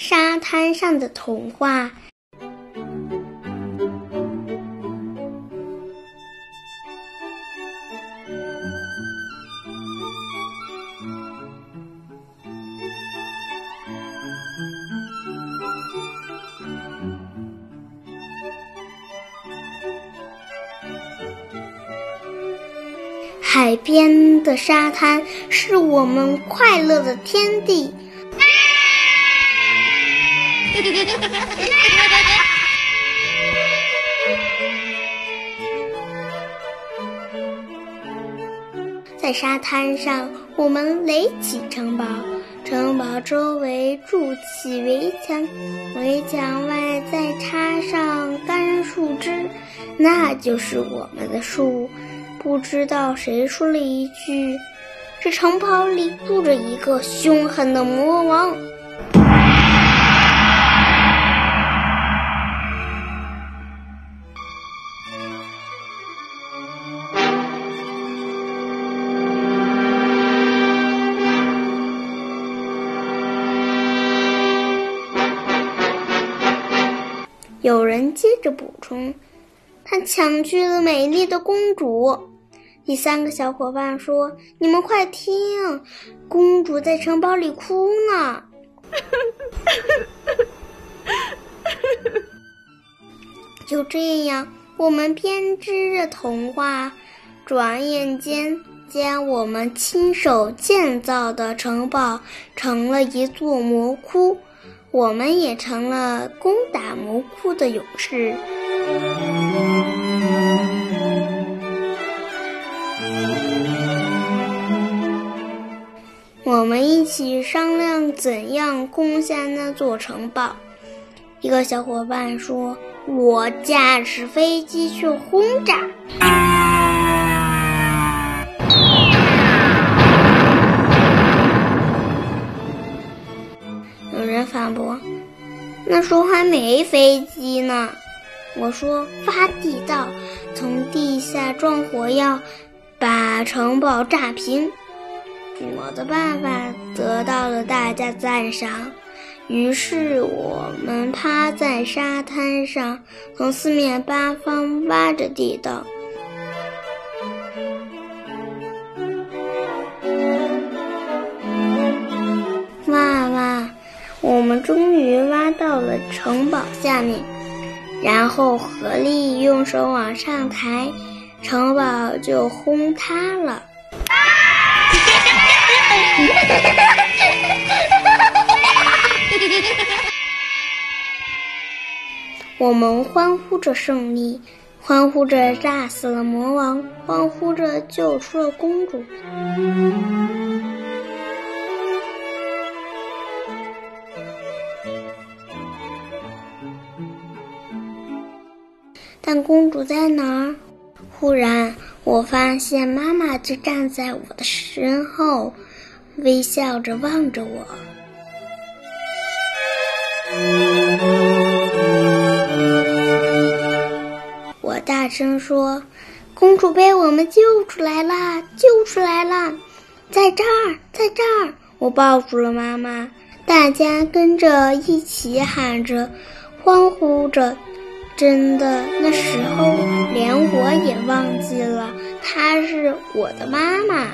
沙滩上的童话。海边的沙滩是我们快乐的天地。在沙滩上，我们垒起城堡，城堡周围筑起围墙，围墙外再插上干树枝，那就是我们的树。不知道谁说了一句：“这城堡里住着一个凶狠的魔王。”有人接着补充：“他抢去了美丽的公主。”第三个小伙伴说：“你们快听，公主在城堡里哭呢。”就这样，我们编织着童话，转眼间将我们亲手建造的城堡成了一座魔窟。我们也成了攻打魔窟的勇士。我们一起商量怎样攻下那座城堡。一个小伙伴说：“我驾驶飞机去轰炸。”那时候还没飞机呢。”我说：“挖地道，从地下装火药，把城堡炸平。”我的办法得到了大家赞赏，于是我们趴在沙滩上，从四面八方挖着地道。哇哇！我们终于到了城堡下面，然后合力用手往上抬，城堡就轰塌了。我们欢呼着胜利，欢呼着炸死了魔王，欢呼着救出了公主。但公主在哪儿？忽然，我发现妈妈就站在我的身后。微笑着望着我，我大声说：“公主被我们救出来啦！救出来啦！在这儿，在这儿！”我抱住了妈妈，大家跟着一起喊着，欢呼着。真的，那时候连我也忘记了她是我的妈妈。